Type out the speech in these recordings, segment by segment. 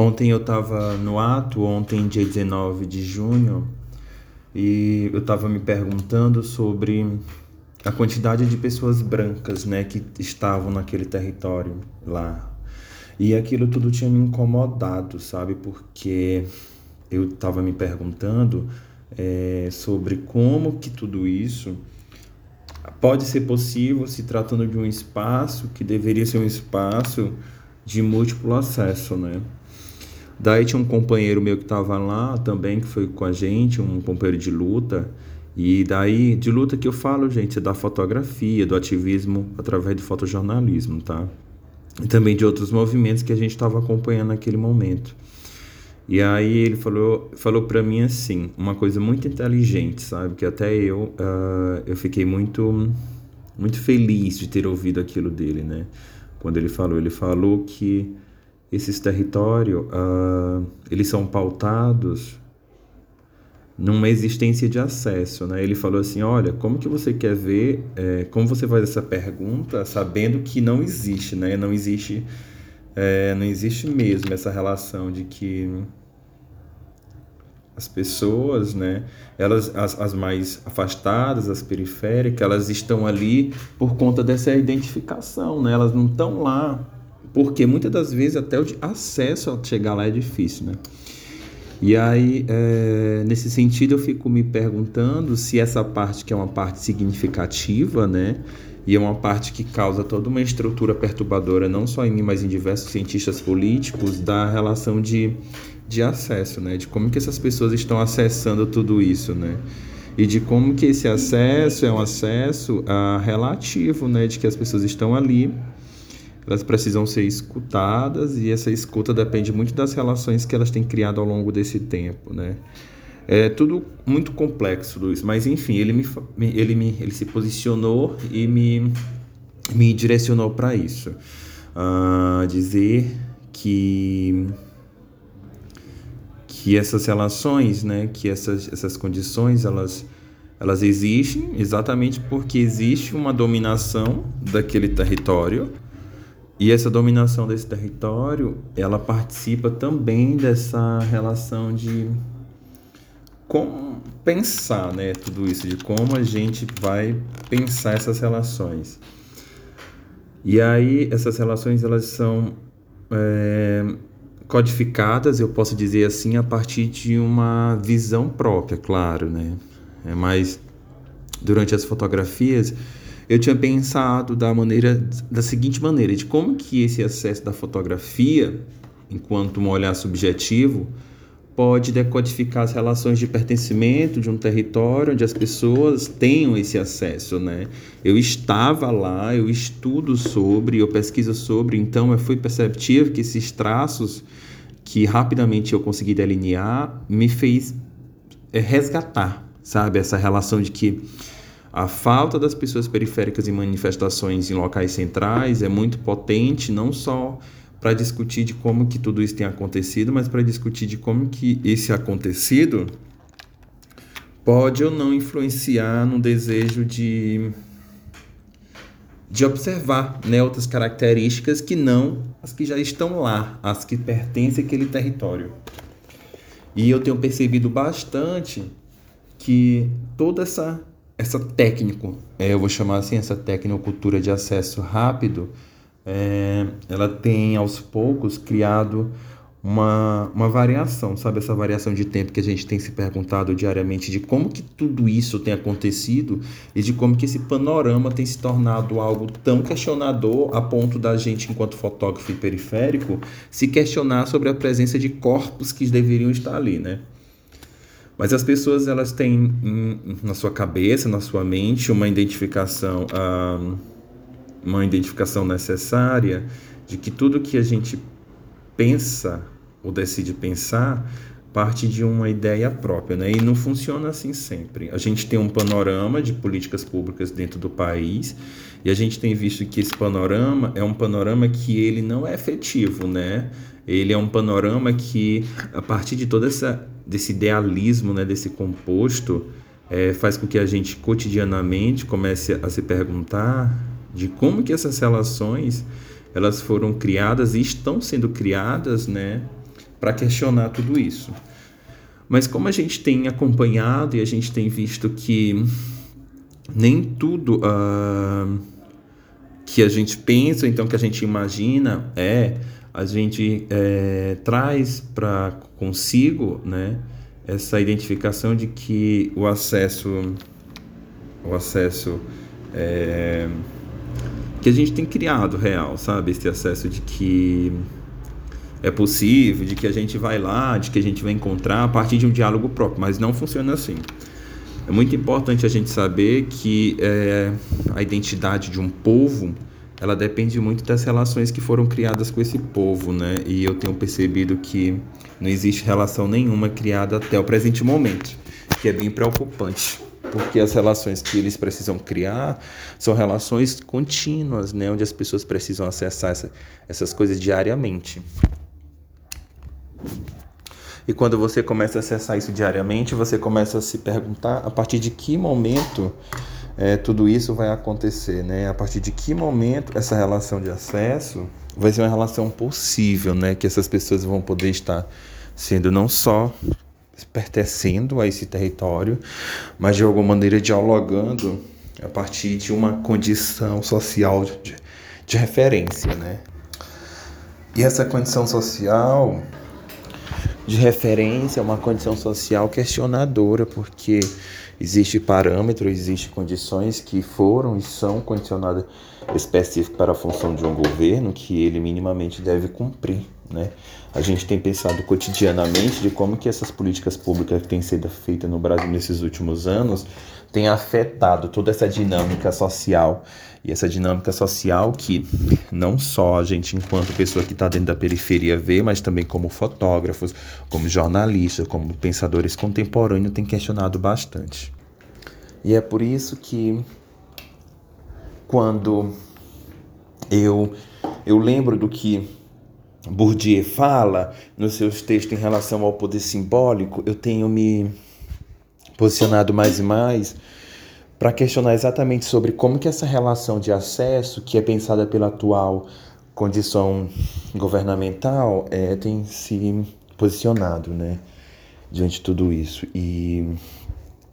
Ontem eu estava no ato, ontem, dia 19 de junho, e eu estava me perguntando sobre a quantidade de pessoas brancas né, que estavam naquele território lá. E aquilo tudo tinha me incomodado, sabe? Porque eu estava me perguntando é, sobre como que tudo isso pode ser possível se tratando de um espaço que deveria ser um espaço de múltiplo acesso, né? Daí tinha um companheiro meu que estava lá também, que foi com a gente, um companheiro de luta. E daí, de luta que eu falo, gente, é da fotografia, do ativismo através do fotojornalismo, tá? E também de outros movimentos que a gente estava acompanhando naquele momento. E aí ele falou, falou para mim assim, uma coisa muito inteligente, sabe? Que até eu, uh, eu fiquei muito, muito feliz de ter ouvido aquilo dele, né? Quando ele falou, ele falou que esses territórios, uh, eles são pautados numa existência de acesso, né? Ele falou assim, olha, como que você quer ver, é, como você faz essa pergunta, sabendo que não existe, né? Não existe, é, não existe mesmo essa relação de que as pessoas, né? Elas, as, as mais afastadas, as periféricas, elas estão ali por conta dessa identificação, né? Elas não estão lá porque muitas das vezes até o acesso a chegar lá é difícil, né? E aí, é, nesse sentido, eu fico me perguntando se essa parte que é uma parte significativa, né? E é uma parte que causa toda uma estrutura perturbadora, não só em mim, mas em diversos cientistas políticos, da relação de, de acesso, né? De como que essas pessoas estão acessando tudo isso, né? E de como que esse acesso é um acesso uh, relativo, né? De que as pessoas estão ali elas precisam ser escutadas e essa escuta depende muito das relações que elas têm criado ao longo desse tempo, né? É tudo muito complexo, Luiz, mas enfim, ele me, ele me ele se posicionou e me, me direcionou para isso. Uh, dizer que que essas relações, né, que essas, essas condições, elas, elas existem exatamente porque existe uma dominação daquele território e essa dominação desse território, ela participa também dessa relação de como pensar, né, tudo isso, de como a gente vai pensar essas relações. E aí essas relações elas são é, codificadas, eu posso dizer assim, a partir de uma visão própria, claro, né? É, mas durante as fotografias eu tinha pensado da maneira da seguinte maneira, de como que esse acesso da fotografia, enquanto um olhar subjetivo, pode decodificar as relações de pertencimento de um território onde as pessoas tenham esse acesso, né? Eu estava lá, eu estudo sobre, eu pesquiso sobre, então eu fui perceptivo que esses traços que rapidamente eu consegui delinear me fez é, resgatar, sabe, essa relação de que a falta das pessoas periféricas em manifestações em locais centrais é muito potente, não só para discutir de como que tudo isso tem acontecido, mas para discutir de como que esse acontecido pode ou não influenciar no desejo de de observar né, outras características que não as que já estão lá, as que pertencem àquele território. E eu tenho percebido bastante que toda essa essa técnico, é, eu vou chamar assim, essa tecnocultura de acesso rápido, é, ela tem aos poucos criado uma, uma variação, sabe? Essa variação de tempo que a gente tem se perguntado diariamente de como que tudo isso tem acontecido e de como que esse panorama tem se tornado algo tão questionador a ponto da gente, enquanto fotógrafo periférico, se questionar sobre a presença de corpos que deveriam estar ali, né? Mas as pessoas elas têm na sua cabeça, na sua mente, uma identificação, uma identificação necessária de que tudo que a gente pensa ou decide pensar parte de uma ideia própria, né? E não funciona assim sempre. A gente tem um panorama de políticas públicas dentro do país e a gente tem visto que esse panorama é um panorama que ele não é efetivo, né? Ele é um panorama que a partir de toda essa desse idealismo, né, desse composto, é, faz com que a gente cotidianamente comece a se perguntar de como que essas relações elas foram criadas e estão sendo criadas, né, para questionar tudo isso. Mas como a gente tem acompanhado e a gente tem visto que nem tudo uh, que a gente pensa, então que a gente imagina é, a gente é, traz para consigo, né, essa identificação de que o acesso, o acesso é, que a gente tem criado real, sabe, esse acesso de que é possível, de que a gente vai lá, de que a gente vai encontrar a partir de um diálogo próprio, mas não funciona assim. É muito importante a gente saber que é, a identidade de um povo ela depende muito das relações que foram criadas com esse povo, né? E eu tenho percebido que não existe relação nenhuma criada até o presente momento, que é bem preocupante, porque as relações que eles precisam criar são relações contínuas, né? Onde as pessoas precisam acessar essa, essas coisas diariamente. E quando você começa a acessar isso diariamente, você começa a se perguntar a partir de que momento é, tudo isso vai acontecer, né? A partir de que momento essa relação de acesso vai ser uma relação possível, né? Que essas pessoas vão poder estar sendo não só pertencendo a esse território, mas de alguma maneira dialogando a partir de uma condição social de, de referência, né? E essa condição social de referência é uma condição social questionadora, porque existe parâmetro, existe condições que foram e são condicionadas específicas para a função de um governo que ele minimamente deve cumprir, né? A gente tem pensado cotidianamente de como que essas políticas públicas que têm sido feitas no Brasil nesses últimos anos têm afetado toda essa dinâmica social e essa dinâmica social que não só a gente, enquanto pessoa que está dentro da periferia, vê, mas também como fotógrafos, como jornalistas, como pensadores contemporâneos, tem questionado bastante. E é por isso que quando eu, eu lembro do que Bourdieu fala nos seus textos em relação ao poder simbólico, eu tenho me posicionado mais e mais para questionar exatamente sobre como que essa relação de acesso, que é pensada pela atual condição governamental, é, tem se posicionado, né, diante de tudo isso. E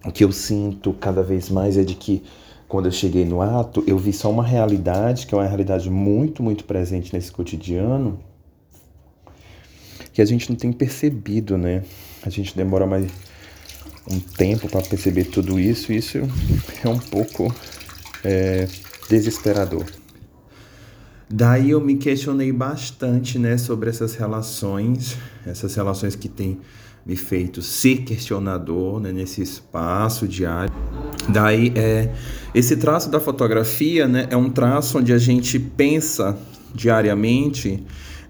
o que eu sinto cada vez mais é de que quando eu cheguei no ato, eu vi só uma realidade, que é uma realidade muito, muito presente nesse cotidiano, que a gente não tem percebido, né? A gente demora mais um tempo para perceber tudo isso, isso é um pouco é, desesperador. Daí eu me questionei bastante, né, sobre essas relações, essas relações que têm me feito ser questionador né, nesse espaço diário. Daí é esse traço da fotografia, né, é um traço onde a gente pensa diariamente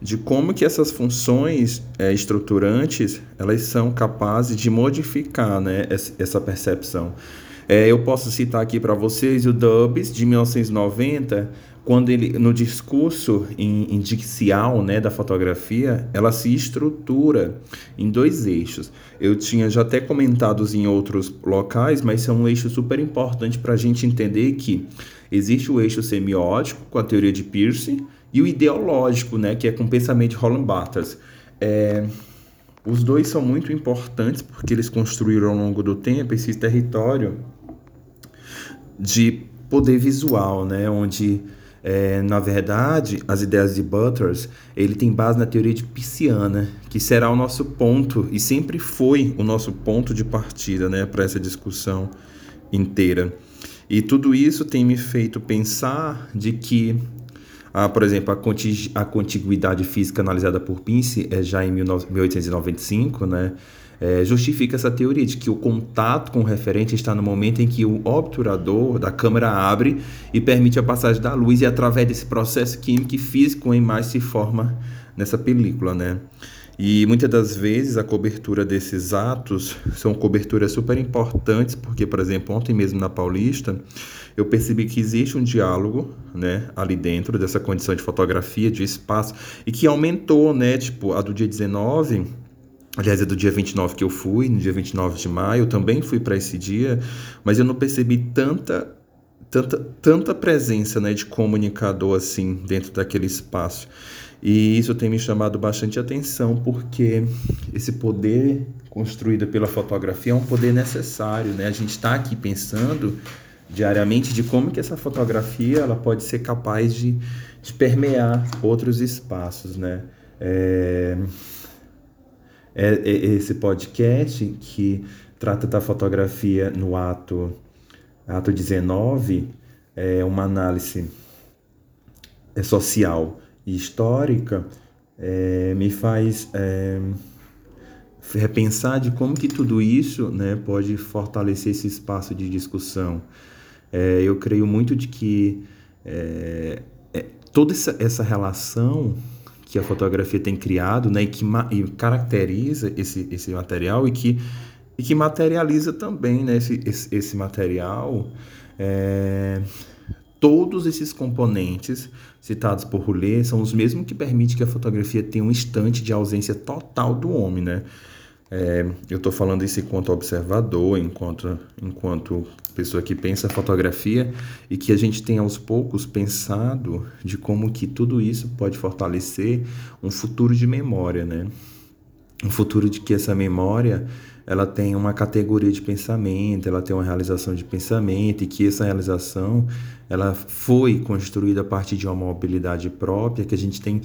de como que essas funções é, estruturantes elas são capazes de modificar né, essa percepção. É, eu posso citar aqui para vocês o Dubs de 1990, quando ele no discurso indicial né, da fotografia, ela se estrutura em dois eixos. Eu tinha já até comentado em outros locais, mas são um eixo super importante para a gente entender que existe o eixo semiótico com a teoria de Peirce e o ideológico, né, que é com o pensamento de Roland Barthes. É, os dois são muito importantes porque eles construíram ao longo do tempo esse território de poder visual, né, onde é, na verdade, as ideias de Butters, ele tem base na teoria de Pisciana, que será o nosso ponto e sempre foi o nosso ponto de partida, né, para essa discussão inteira. E tudo isso tem me feito pensar de que ah, por exemplo, a, a contiguidade física analisada por Pince é já em 1895, né? É, justifica essa teoria de que o contato com o referente está no momento em que o obturador da câmera abre e permite a passagem da luz e através desse processo químico e físico a imagem se forma nessa película, né? E muitas das vezes a cobertura desses atos são coberturas super importantes, porque, por exemplo, ontem mesmo na Paulista, eu percebi que existe um diálogo, né, ali dentro dessa condição de fotografia, de espaço, e que aumentou, né, tipo, a do dia 19, aliás, é do dia 29 que eu fui, no dia 29 de maio, eu também fui para esse dia, mas eu não percebi tanta tanta, tanta presença né, de comunicador assim dentro daquele espaço. E isso tem me chamado bastante atenção porque esse poder construído pela fotografia é um poder necessário, né? A gente está aqui pensando diariamente de como que essa fotografia ela pode ser capaz de, de permear outros espaços, né? É, é, é esse podcast que trata da fotografia no ato ato 19 é uma análise é, social e histórica é, me faz é, repensar de como que tudo isso né, pode fortalecer esse espaço de discussão. É, eu creio muito de que é, é, toda essa, essa relação que a fotografia tem criado né, e que e caracteriza esse, esse material e que, e que materializa também né, esse, esse, esse material é, todos esses componentes citados por Roulet são os mesmos que permitem que a fotografia tenha um instante de ausência total do homem, né? É, eu estou falando isso enquanto observador, enquanto, enquanto pessoa que pensa fotografia e que a gente tem aos poucos pensado de como que tudo isso pode fortalecer um futuro de memória, né? Um futuro de que essa memória ela tem uma categoria de pensamento, ela tem uma realização de pensamento e que essa realização ela foi construída a partir de uma mobilidade própria que a gente tem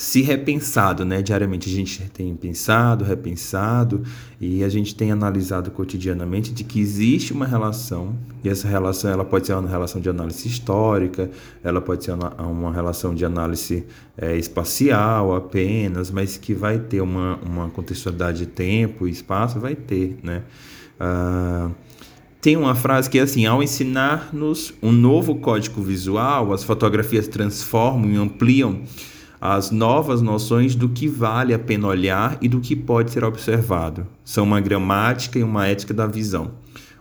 se repensado, né? Diariamente a gente tem pensado, repensado e a gente tem analisado cotidianamente de que existe uma relação e essa relação ela pode ser uma relação de análise histórica, ela pode ser uma, uma relação de análise é, espacial apenas, mas que vai ter uma, uma contextualidade de tempo e espaço, vai ter, né? Ah, tem uma frase que é assim: ao ensinar-nos um novo código visual, as fotografias transformam e ampliam as novas noções do que vale a pena olhar e do que pode ser observado. São uma gramática e uma ética da visão.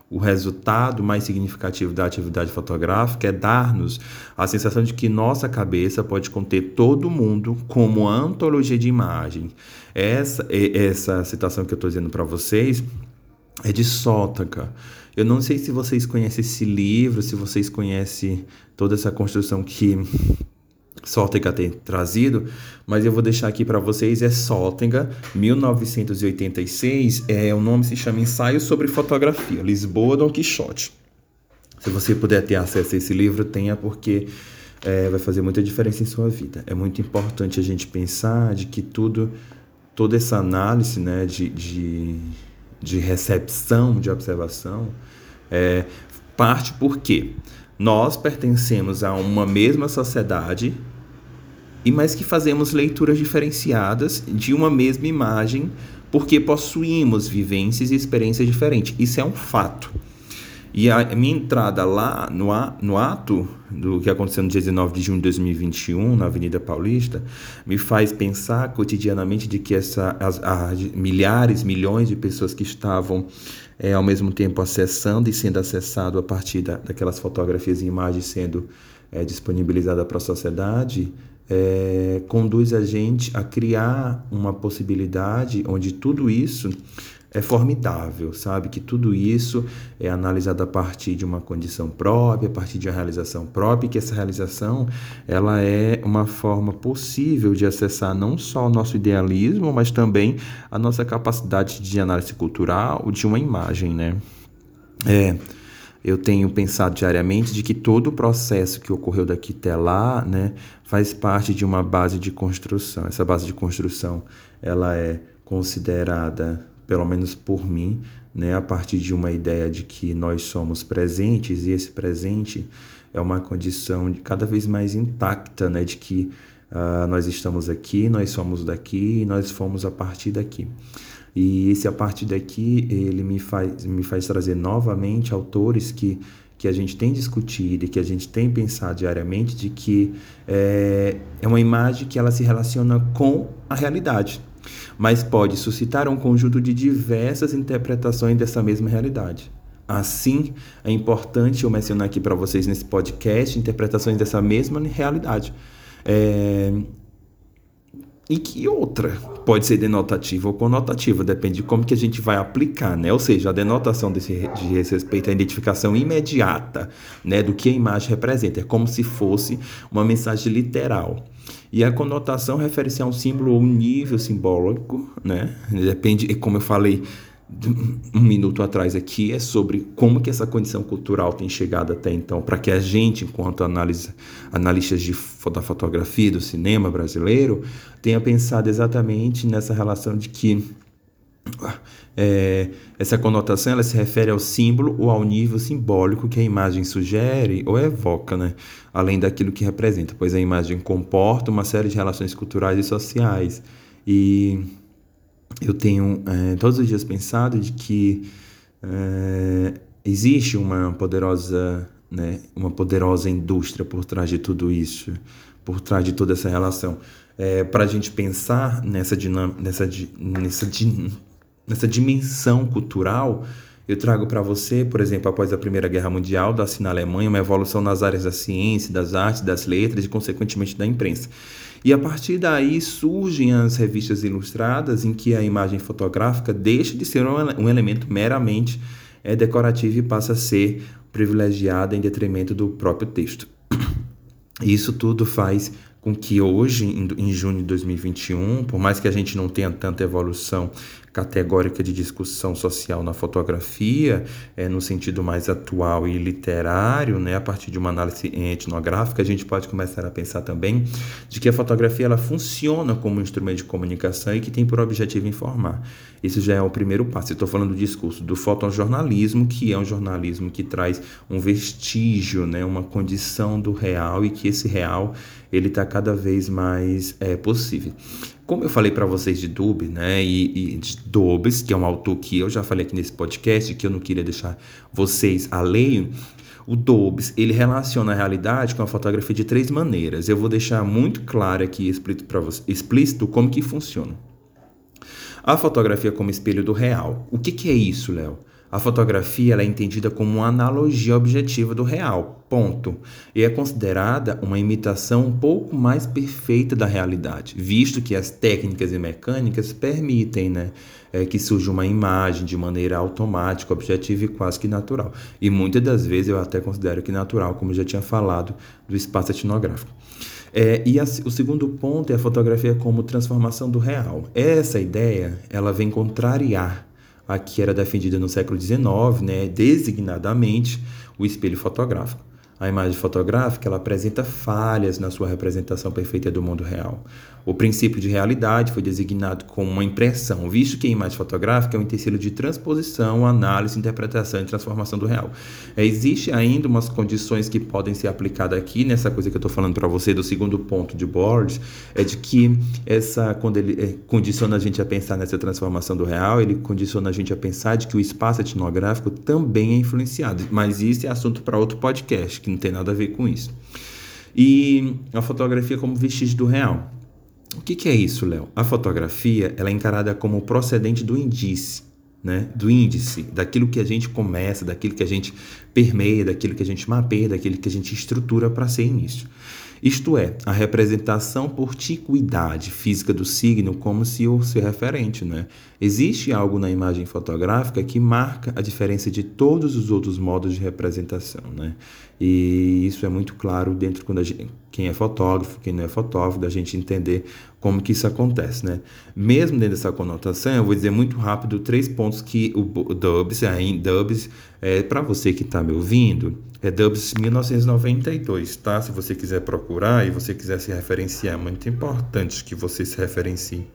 O resultado mais significativo da atividade fotográfica é dar-nos a sensação de que nossa cabeça pode conter todo mundo como antologia de imagem. Essa, essa citação que eu estou dizendo para vocês é de Sótaca. Eu não sei se vocês conhecem esse livro, se vocês conhecem toda essa construção que Sótega tem trazido, mas eu vou deixar aqui para vocês é Sótega, 1986, é o nome se chama Ensaio sobre Fotografia, Lisboa, Dom Quixote. Se você puder ter acesso a esse livro, tenha porque é, vai fazer muita diferença em sua vida. É muito importante a gente pensar de que tudo, toda essa análise, né, de, de, de recepção, de observação, é, parte porque nós pertencemos a uma mesma sociedade e mais que fazemos leituras diferenciadas de uma mesma imagem porque possuímos vivências e experiências diferentes. Isso é um fato. E a minha entrada lá no, no ato do que aconteceu no dia 19 de junho de 2021, na Avenida Paulista, me faz pensar cotidianamente de que essa, as, as milhares, milhões de pessoas que estavam é, ao mesmo tempo acessando e sendo acessado a partir da, daquelas fotografias e imagens sendo é, disponibilizadas para a sociedade, é, conduz a gente a criar uma possibilidade onde tudo isso é formidável, sabe? Que tudo isso é analisado a partir de uma condição própria, a partir de uma realização própria, e que essa realização ela é uma forma possível de acessar não só o nosso idealismo, mas também a nossa capacidade de análise cultural de uma imagem, né? É, eu tenho pensado diariamente de que todo o processo que ocorreu daqui até lá, né, faz parte de uma base de construção. Essa base de construção, ela é considerada, pelo menos por mim, né, a partir de uma ideia de que nós somos presentes e esse presente é uma condição de cada vez mais intacta, né, de que uh, nós estamos aqui, nós somos daqui e nós fomos a partir daqui. E esse a partir daqui, ele me faz, me faz trazer novamente autores que, que a gente tem discutido e que a gente tem pensado diariamente de que é, é uma imagem que ela se relaciona com a realidade, mas pode suscitar um conjunto de diversas interpretações dessa mesma realidade. Assim, é importante eu mencionar aqui para vocês nesse podcast interpretações dessa mesma realidade. É, e que outra pode ser denotativa ou conotativa, depende de como que a gente vai aplicar, né? Ou seja, a denotação desse respeito à identificação imediata, né, do que a imagem representa, é como se fosse uma mensagem literal. E a conotação refere-se a um símbolo ou um nível simbólico, né? Depende, como eu falei um minuto atrás aqui, é sobre como que essa condição cultural tem chegado até então, para que a gente, enquanto análise, analistas de, da fotografia do cinema brasileiro, tenha pensado exatamente nessa relação de que é, essa conotação ela se refere ao símbolo ou ao nível simbólico que a imagem sugere ou evoca, né? além daquilo que representa, pois a imagem comporta uma série de relações culturais e sociais. E eu tenho é, todos os dias pensado de que é, existe uma poderosa, né, uma poderosa indústria por trás de tudo isso, por trás de toda essa relação. É, Para a gente pensar nessa, dinâmica, nessa, nessa nessa dimensão cultural, eu trago para você, por exemplo, após a Primeira Guerra Mundial, da na Alemanha, uma evolução nas áreas da ciência, das artes, das letras e, consequentemente, da imprensa. E a partir daí surgem as revistas ilustradas, em que a imagem fotográfica deixa de ser um elemento meramente é, decorativo e passa a ser privilegiada em detrimento do próprio texto. Isso tudo faz com que hoje, em, junho de 2021, por mais que a gente não tenha tanta evolução categórica de discussão social na fotografia, é, no sentido mais atual e literário, né, a partir de uma análise etnográfica, a gente pode começar a pensar também de que a fotografia ela funciona como um instrumento de comunicação e que tem por objetivo informar. Isso já é o primeiro passo. Estou falando do discurso do fotojornalismo, que é um jornalismo que traz um vestígio, né, uma condição do real e que esse real ele está cada vez mais é, possível. Como eu falei para vocês de Dube, né, e, e de Dobbs, que é um autor que eu já falei aqui nesse podcast, que eu não queria deixar vocês alheio, o Dobbs, ele relaciona a realidade com a fotografia de três maneiras. Eu vou deixar muito claro aqui, explícito, para você, explícito como que funciona. A fotografia como espelho do real. O que, que é isso, Léo? A fotografia é entendida como uma analogia objetiva do real, ponto. E é considerada uma imitação um pouco mais perfeita da realidade, visto que as técnicas e mecânicas permitem né, é, que surja uma imagem de maneira automática, objetiva e quase que natural. E muitas das vezes eu até considero que natural, como já tinha falado, do espaço etnográfico. É, e a, o segundo ponto é a fotografia como transformação do real. Essa ideia ela vem contrariar a que era defendida no século XIX, né, designadamente o espelho fotográfico. A imagem fotográfica ela apresenta falhas na sua representação perfeita do mundo real. O princípio de realidade foi designado como uma impressão, visto que a imagem fotográfica é um utensílio de transposição, análise, interpretação e transformação do real. É, existe ainda umas condições que podem ser aplicadas aqui nessa coisa que eu estou falando para você do segundo ponto de Borges, é de que essa quando ele é, condiciona a gente a pensar nessa transformação do real, ele condiciona a gente a pensar de que o espaço etnográfico também é influenciado. Mas isso é assunto para outro podcast que não tem nada a ver com isso. E a fotografia como vestígio do real. O que, que é isso, Léo? A fotografia ela é encarada como procedente do índice, né? do índice, daquilo que a gente começa, daquilo que a gente permeia, daquilo que a gente mapeia, daquilo que a gente estrutura para ser início. Isto é, a representação por ticuidade física do signo como se o seu referente. Né? Existe algo na imagem fotográfica que marca a diferença de todos os outros modos de representação. Né? E isso é muito claro dentro quando gente, quem é fotógrafo, quem não é fotógrafo, da gente entender como que isso acontece, né? Mesmo dentro dessa conotação, eu vou dizer muito rápido três pontos que o Dubs, aí, Dubs, é, para você que está me ouvindo, é Dubs 1992, tá? Se você quiser procurar e você quiser se referenciar, é muito importante que você se referencie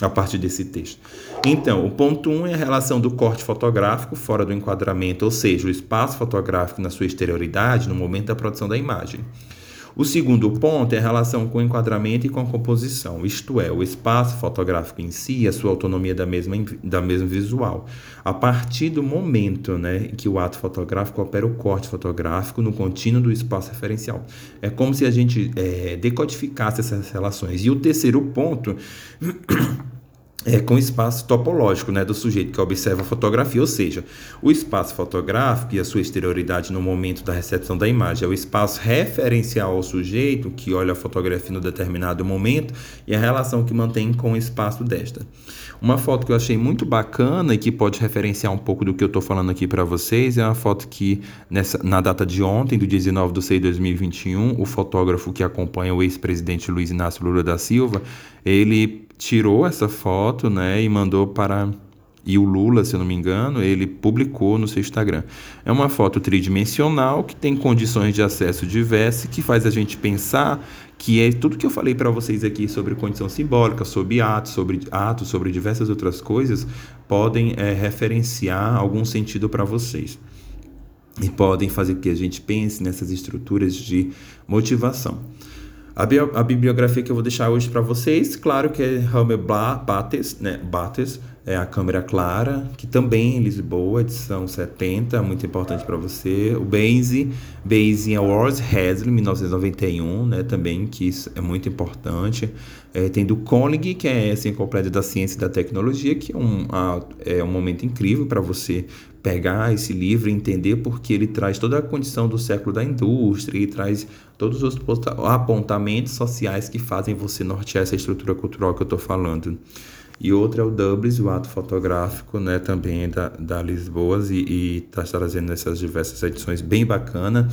a partir desse texto. Então, o ponto 1 um é a relação do corte fotográfico fora do enquadramento, ou seja, o espaço fotográfico na sua exterioridade no momento da produção da imagem. O segundo ponto é a relação com o enquadramento e com a composição, isto é, o espaço fotográfico em si, a sua autonomia da mesma, da mesma visual. A partir do momento né, que o ato fotográfico opera o corte fotográfico no contínuo do espaço referencial. É como se a gente é, decodificasse essas relações. E o terceiro ponto é, com espaço topológico né, do sujeito que observa a fotografia, ou seja, o espaço fotográfico e a sua exterioridade no momento da recepção da imagem é o espaço referencial ao sujeito que olha a fotografia no determinado momento e a relação que mantém com o espaço desta. Uma foto que eu achei muito bacana e que pode referenciar um pouco do que eu estou falando aqui para vocês é uma foto que, nessa, na data de ontem, do 19 de 6 de 2021, o fotógrafo que acompanha o ex-presidente Luiz Inácio Lula da Silva, ele tirou essa foto, né, e mandou para e o Lula, se eu não me engano, ele publicou no seu Instagram. É uma foto tridimensional que tem condições de acesso diversas que faz a gente pensar que é tudo que eu falei para vocês aqui sobre condição simbólica, sobre atos, sobre atos, sobre diversas outras coisas, podem é, referenciar algum sentido para vocês. E podem fazer que a gente pense nessas estruturas de motivação. A, a bibliografia que eu vou deixar hoje para vocês, claro que é Helmer Bates, né, Bates, é a Câmera Clara, que também em Lisboa, edição 70, muito importante para você. O Benzi, Benzi Awards, Hasley, 1991, né, também, que isso é muito importante. É, tem do Koenig, que é essa enciclopédia da ciência e da tecnologia, que é um, a, é um momento incrível para você pegar esse livro e entender porque ele traz toda a condição do século da indústria e traz todos os apontamentos sociais que fazem você nortear essa estrutura cultural que eu estou falando. E outra é o Doubles, o ato fotográfico, né, também da, da Lisboa, e está trazendo essas diversas edições bem bacana.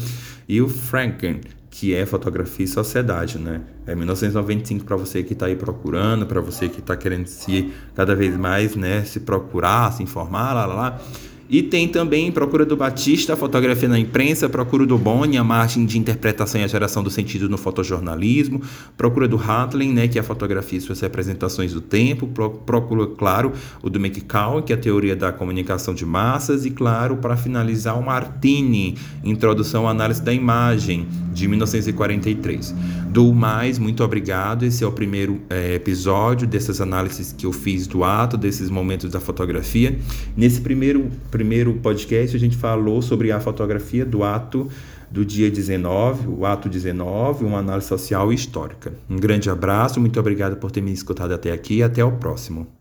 E o Franken, que é fotografia e sociedade, né? É 1995 para você que está aí procurando, para você que está querendo se cada vez mais, né, se procurar, se informar, lá, lá, lá. E tem também Procura do Batista, Fotografia na Imprensa, Procura do Boni, a margem de interpretação e a geração do sentido no fotojornalismo, Procura do Hatlin, né, que é a fotografia e suas representações do tempo, Procura, claro, o do McCall, que é a teoria da comunicação de massas, e, claro, para finalizar, o Martini, Introdução à Análise da Imagem, de 1943. Do mais, muito obrigado. Esse é o primeiro é, episódio dessas análises que eu fiz do ato, desses momentos da fotografia. Nesse primeiro, primeiro podcast, a gente falou sobre a fotografia do ato do dia 19, o ato 19, uma análise social e histórica. Um grande abraço, muito obrigado por ter me escutado até aqui e até o próximo.